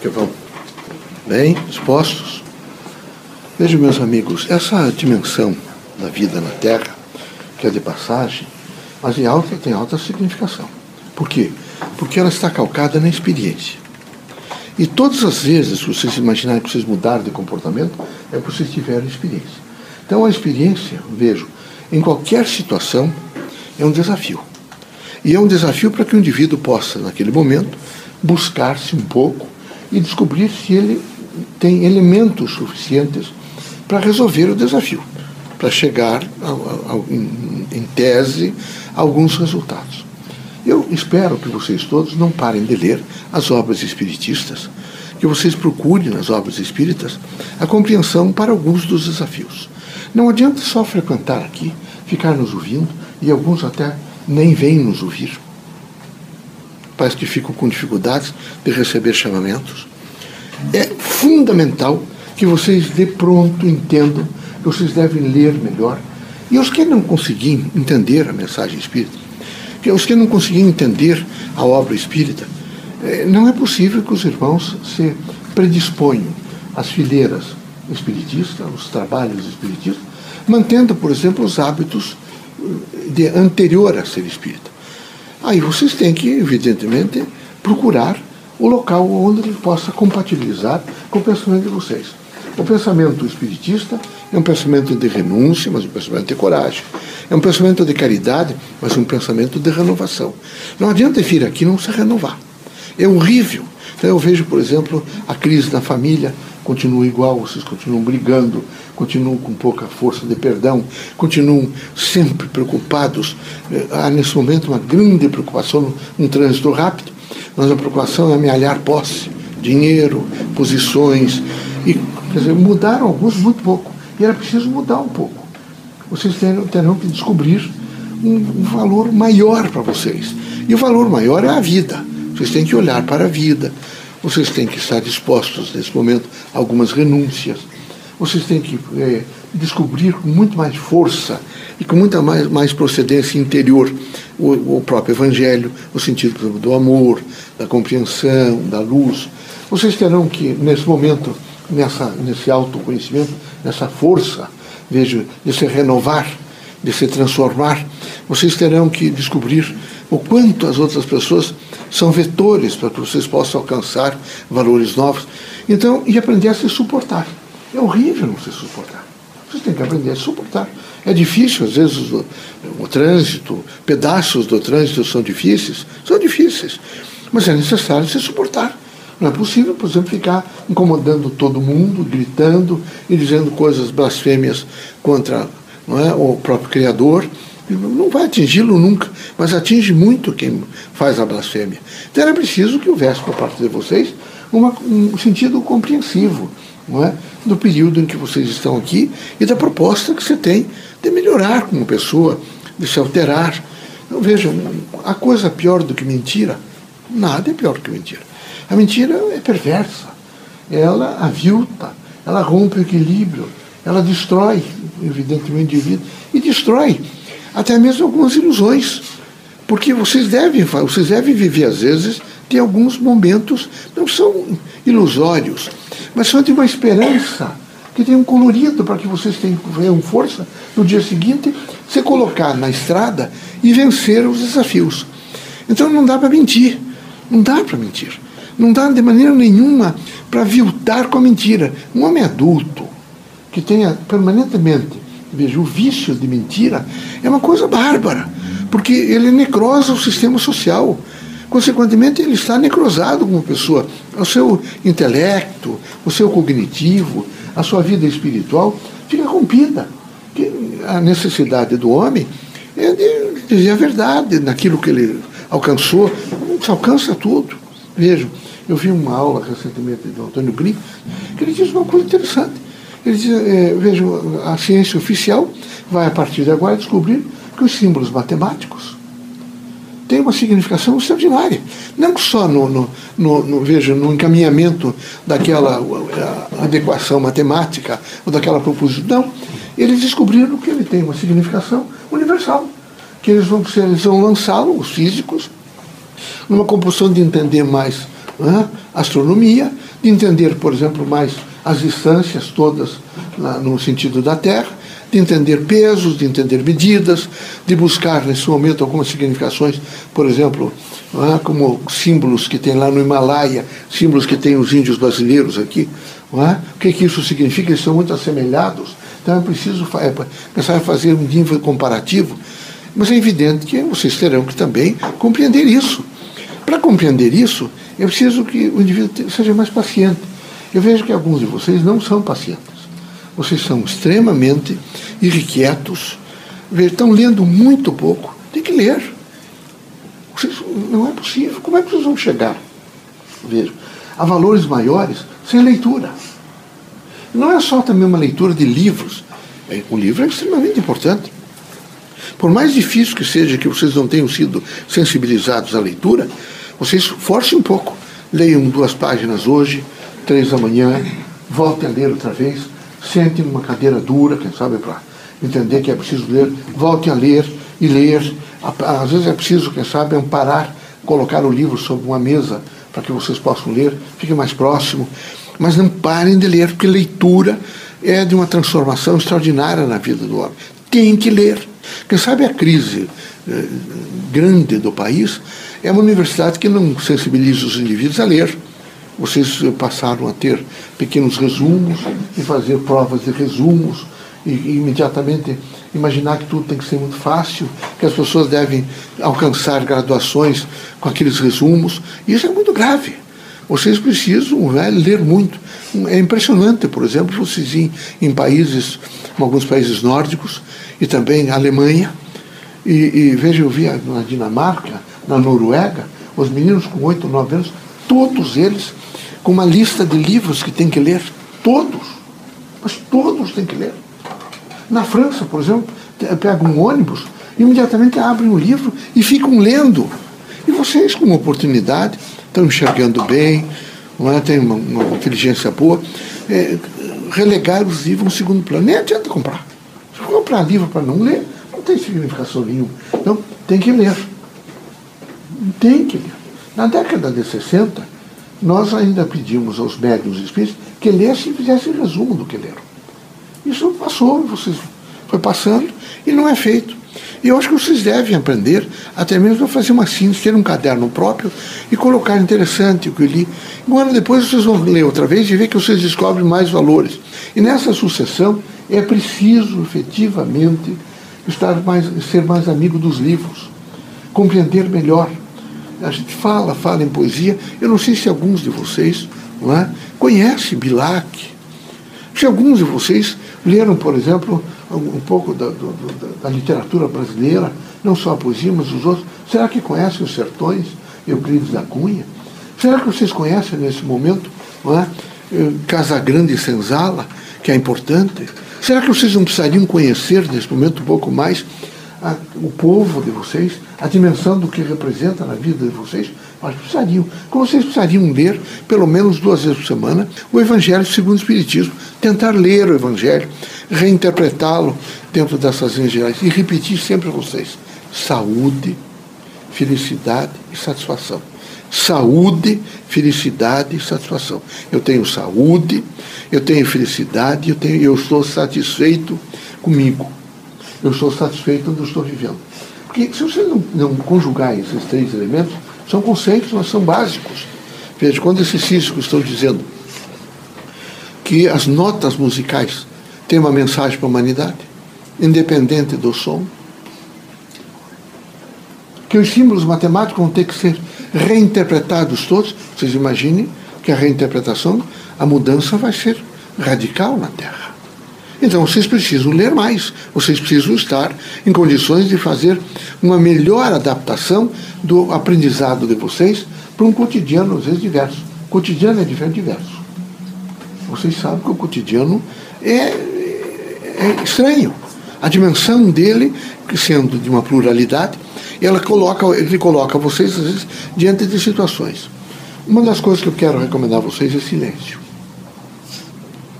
que vão? Bem, expostos. Vejam, meus amigos, essa dimensão da vida na Terra, que é de passagem, mas em alta tem alta significação. Por quê? Porque ela está calcada na experiência. E todas as vezes que vocês imaginarem que vocês mudaram de comportamento, é porque vocês tiveram experiência. Então a experiência, vejo, em qualquer situação, é um desafio. E é um desafio para que o indivíduo possa, naquele momento, buscar-se um pouco e descobrir se ele tem elementos suficientes para resolver o desafio, para chegar, em, em tese, a alguns resultados. Eu espero que vocês todos não parem de ler as obras espiritistas, que vocês procurem nas obras espíritas a compreensão para alguns dos desafios. Não adianta só frequentar aqui, ficar nos ouvindo, e alguns até nem vêm nos ouvir. Parece que ficam com dificuldades de receber chamamentos. É fundamental que vocês de pronto entendam que vocês devem ler melhor. E os que não conseguirem entender a mensagem espírita, que os que não conseguirem entender a obra espírita, é, não é possível que os irmãos se predisponham às fileiras espiritistas, aos trabalhos espiritistas, mantendo, por exemplo, os hábitos de anterior a ser espírita. Aí vocês têm que, evidentemente, procurar o local onde ele possa compatibilizar com o pensamento de vocês. O pensamento espiritista é um pensamento de renúncia, mas um pensamento de coragem. É um pensamento de caridade, mas um pensamento de renovação. Não adianta vir aqui não se renovar. É horrível. Então eu vejo, por exemplo, a crise na família, continua igual, vocês continuam brigando, continuam com pouca força de perdão, continuam sempre preocupados. Eh, há nesse momento uma grande preocupação no, trânsito rápido, mas a preocupação é amealhar posse, dinheiro, posições. E quer dizer, mudaram alguns muito pouco. E era preciso mudar um pouco. Vocês terão, terão que descobrir um, um valor maior para vocês. E o valor maior é a vida. Vocês têm que olhar para a vida, vocês têm que estar dispostos, nesse momento, a algumas renúncias. Vocês têm que é, descobrir com muito mais força e com muita mais, mais procedência interior o, o próprio Evangelho, o sentido do amor, da compreensão, da luz. Vocês terão que, nesse momento, nessa, nesse autoconhecimento, nessa força, vejo, de se renovar, de se transformar, vocês terão que descobrir o quanto as outras pessoas são vetores para que vocês possam alcançar valores novos. Então, e aprender a se suportar. É horrível não se suportar. Vocês têm que aprender a se suportar. É difícil, às vezes, o, o trânsito, pedaços do trânsito são difíceis, são difíceis. Mas é necessário se suportar. Não é possível, por exemplo, ficar incomodando todo mundo, gritando e dizendo coisas blasfêmias contra não é, o próprio Criador não vai atingi-lo nunca, mas atinge muito quem faz a blasfêmia. Então era preciso que houvesse por parte de vocês uma, um sentido compreensivo não é? do período em que vocês estão aqui e da proposta que você tem de melhorar como pessoa, de se alterar. Então, vejam, a coisa pior do que mentira, nada é pior que mentira. A mentira é perversa, ela avilta, ela rompe o equilíbrio, ela destrói, evidentemente, o indivíduo, e destrói até mesmo algumas ilusões. Porque vocês devem, vocês devem viver, às vezes, tem alguns momentos, não são ilusórios, mas são de uma esperança, que tem um colorido para que vocês tenham força no dia seguinte se colocar na estrada e vencer os desafios. Então não dá para mentir, não dá para mentir. Não dá de maneira nenhuma para viltar com a mentira. Um homem adulto que tenha permanentemente Veja, o vício de mentira é uma coisa bárbara, porque ele necrosa o sistema social. Consequentemente, ele está necrosado como pessoa. O seu intelecto, o seu cognitivo, a sua vida espiritual fica rompida. A necessidade do homem é de dizer a verdade naquilo que ele alcançou. Se alcança tudo. Veja, eu vi uma aula recentemente do Antônio Brito, que ele diz uma coisa interessante eles é, vejam, a ciência oficial vai a partir de agora descobrir que os símbolos matemáticos têm uma significação extraordinária. Não só no, no, no, no no encaminhamento daquela adequação matemática ou daquela proposição, não. Eles descobriram que ele tem uma significação universal, que eles vão, eles vão lançá-lo, os físicos, numa compulsão de entender mais né? astronomia, de entender, por exemplo, mais as distâncias todas na, no sentido da Terra, de entender pesos, de entender medidas, de buscar nesse momento algumas significações, por exemplo, é? como símbolos que tem lá no Himalaia, símbolos que tem os índios brasileiros aqui. É? O que, que isso significa? Eles são muito assemelhados, então é preciso é, começar a fazer um nível comparativo. Mas é evidente que vocês terão que também compreender isso. Para compreender isso, é preciso que o indivíduo seja mais paciente. Eu vejo que alguns de vocês não são pacientes. Vocês são extremamente irrequietos, estão lendo muito pouco. Tem que ler. Vocês, não é possível. Como é que vocês vão chegar? Veja, a valores maiores sem leitura. Não é só também uma leitura de livros. É, o livro é extremamente importante. Por mais difícil que seja que vocês não tenham sido sensibilizados à leitura, vocês forcem um pouco. Leiam duas páginas hoje, três da manhã, voltem a ler outra vez, sentem numa cadeira dura, quem sabe para entender que é preciso ler, voltem a ler e ler. Às vezes é preciso, quem sabe, amparar, colocar o livro sobre uma mesa para que vocês possam ler, fique mais próximo. Mas não parem de ler, porque leitura é de uma transformação extraordinária na vida do homem. Tem que ler. Quem sabe a crise eh, grande do país é uma universidade que não sensibiliza os indivíduos a ler vocês passaram a ter pequenos resumos e fazer provas de resumos e, e imediatamente imaginar que tudo tem que ser muito fácil, que as pessoas devem alcançar graduações com aqueles resumos. Isso é muito grave. Vocês precisam né, ler muito. É impressionante, por exemplo, vocês em, em países, em alguns países nórdicos e também Alemanha, e, e veja, eu vi na Dinamarca, na Noruega, os meninos com 8, 9 anos, todos eles com uma lista de livros que tem que ler. Todos. Mas todos têm que ler. Na França, por exemplo, pegam um ônibus, imediatamente abrem o livro e ficam lendo. E vocês, com oportunidade, estão enxergando bem, não é? tem uma, uma inteligência boa, é, relegar os livros no segundo plano. Nem adianta comprar. Se comprar livro para não ler, não tem significação nenhuma. Então, tem que ler. Tem que ler. Na década de 60, nós ainda pedimos aos médios espíritos que lessem e fizessem resumo do que leram. Isso passou, vocês foi passando e não é feito. E eu acho que vocês devem aprender, até mesmo a fazer uma síntese, ter um caderno próprio e colocar interessante o que eu li. Um ano depois vocês vão ler outra vez e ver que vocês descobrem mais valores. E nessa sucessão é preciso efetivamente estar mais, ser mais amigo dos livros, compreender melhor a gente fala, fala em poesia. Eu não sei se alguns de vocês não é, conhecem Bilac. Se alguns de vocês leram, por exemplo, um pouco da, do, da, literatura brasileira, não só a poesia, mas os outros. Será que conhecem os sertões, Euclides da Cunha? Será que vocês conhecem nesse momento não é, eh, Casa Grande e Senzala, que é importante? Será que vocês não precisariam conhecer nesse momento um pouco mais a, o povo de vocês, a dimensão do que representa na vida de vocês, mas precisariam. Como vocês precisariam ler, pelo menos duas vezes por semana, o Evangelho segundo o Espiritismo. Tentar ler o Evangelho, reinterpretá-lo dentro dessas linhas gerais e repetir sempre a vocês: saúde, felicidade e satisfação. Saúde, felicidade e satisfação. Eu tenho saúde, eu tenho felicidade, eu, tenho, eu estou satisfeito comigo eu estou satisfeito onde estou vivendo. Porque se você não, não conjugar esses três elementos, são conceitos, mas são básicos. Veja, quando esses físicos estão dizendo que as notas musicais têm uma mensagem para a humanidade, independente do som, que os símbolos matemáticos vão ter que ser reinterpretados todos, vocês imaginem que a reinterpretação, a mudança vai ser radical na Terra. Então vocês precisam ler mais, vocês precisam estar em condições de fazer uma melhor adaptação do aprendizado de vocês para um cotidiano, às vezes, diverso. O cotidiano é diverso. Vocês sabem que o cotidiano é, é estranho. A dimensão dele, sendo de uma pluralidade, ela coloca, ele coloca vocês, às vezes, diante de situações. Uma das coisas que eu quero recomendar a vocês é silêncio.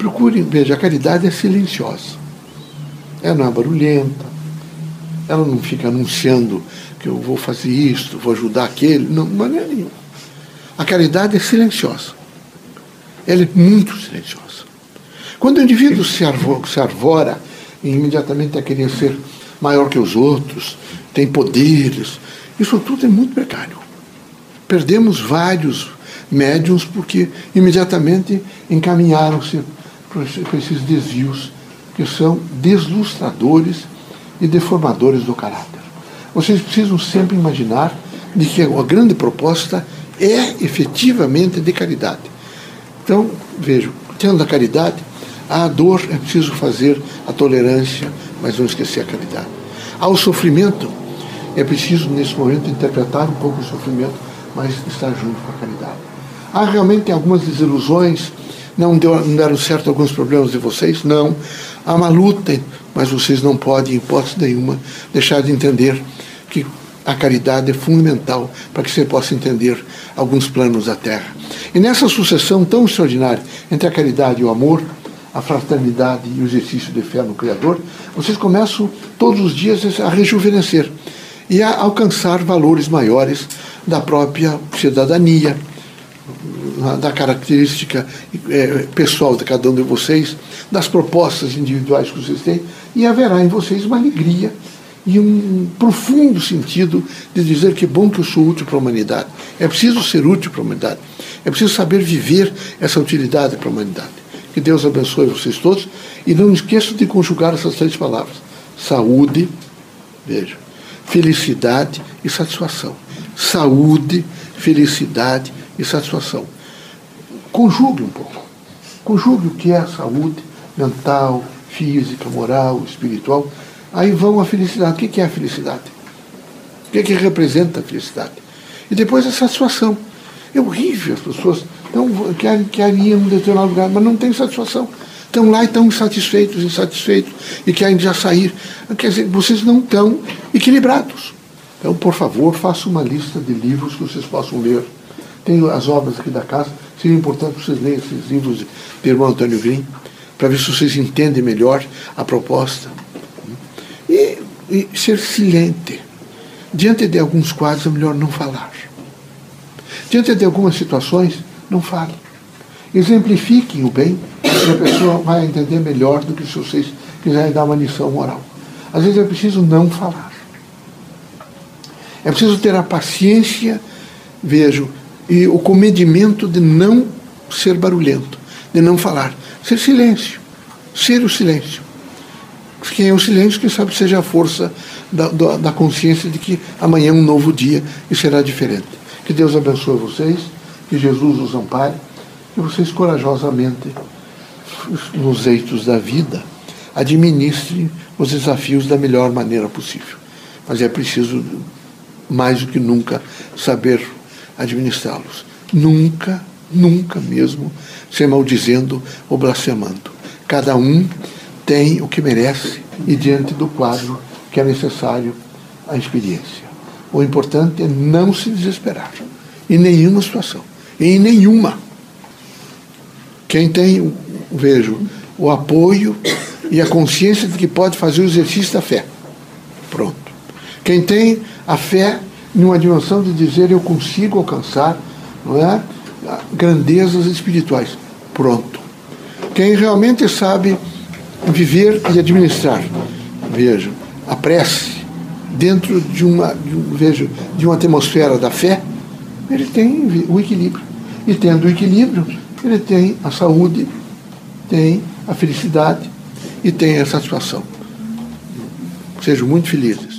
Procurem, veja, a caridade é silenciosa. Ela não é barulhenta, ela não fica anunciando que eu vou fazer isto, vou ajudar aquele, não, de maneira nenhuma. A caridade é silenciosa. Ela é muito silenciosa. Quando o indivíduo se, se arvora imediatamente a querer ser maior que os outros, tem poderes, isso tudo é muito precário. Perdemos vários médiums porque imediatamente encaminharam-se para esses desvios que são deslustradores e deformadores do caráter. Vocês precisam sempre imaginar de que a grande proposta é efetivamente de caridade. Então, vejo, tendo a caridade, a dor é preciso fazer a tolerância, mas não esquecer a caridade. Ao sofrimento, é preciso, nesse momento, interpretar um pouco o sofrimento, mas estar junto com a caridade. Há realmente algumas desilusões, não, deu, não deram certo alguns problemas de vocês? Não. Há uma luta, mas vocês não podem, em hipótese nenhuma, deixar de entender que a caridade é fundamental para que você possa entender alguns planos da Terra. E nessa sucessão tão extraordinária entre a caridade e o amor, a fraternidade e o exercício de fé no Criador, vocês começam todos os dias a rejuvenescer e a alcançar valores maiores da própria cidadania, da característica é, pessoal de cada um de vocês, das propostas individuais que vocês têm, e haverá em vocês uma alegria e um profundo sentido de dizer que é bom que eu sou útil para a humanidade. É preciso ser útil para a humanidade. É preciso saber viver essa utilidade para a humanidade. Que Deus abençoe vocês todos. E não esqueçam de conjugar essas três palavras: saúde, veja, felicidade e satisfação. Saúde, felicidade e satisfação. Conjugue um pouco. Conjugue o que é a saúde mental, física, moral, espiritual. Aí vão a felicidade. O que é a felicidade? O que, é que representa a felicidade? E depois a satisfação. É horrível as pessoas então, querem, querem ir a um determinado lugar, mas não tem satisfação. Estão lá e estão insatisfeitos, insatisfeitos, e querem já sair. Quer dizer, vocês não estão equilibrados. Então, por favor, faça uma lista de livros que vocês possam ler. Tem as obras aqui da casa. Seria importante vocês lerem esses livros de irmão Antônio Green, para ver se vocês entendem melhor a proposta. E, e ser silente. Diante de alguns quadros é melhor não falar. Diante de algumas situações, não fale. Exemplifiquem o bem e a pessoa vai entender melhor do que se vocês quiserem dar uma lição moral. Às vezes é preciso não falar. É preciso ter a paciência, vejo, e o comedimento de não ser barulhento, de não falar. Ser silêncio. Ser o silêncio. Quem é o silêncio, quem sabe seja a força da, da, da consciência de que amanhã é um novo dia e será diferente. Que Deus abençoe vocês que Jesus os ampare, que vocês corajosamente, nos eitos da vida, administrem os desafios da melhor maneira possível. Mas é preciso, mais do que nunca, saber administrá-los. Nunca, nunca mesmo ser maldizendo ou blasfemando. Cada um tem o que merece e diante do quadro que é necessário a experiência. O importante é não se desesperar em nenhuma situação em nenhuma. Quem tem, vejo, o apoio e a consciência de que pode fazer o exercício da fé. Pronto. Quem tem a fé em uma dimensão de dizer eu consigo alcançar não é, grandezas espirituais. Pronto. Quem realmente sabe viver e administrar, vejo, a prece dentro de uma, de, vejo, de uma atmosfera da fé, ele tem o equilíbrio. E tendo o equilíbrio, ele tem a saúde, tem a felicidade e tem a satisfação. Sejam muito felizes.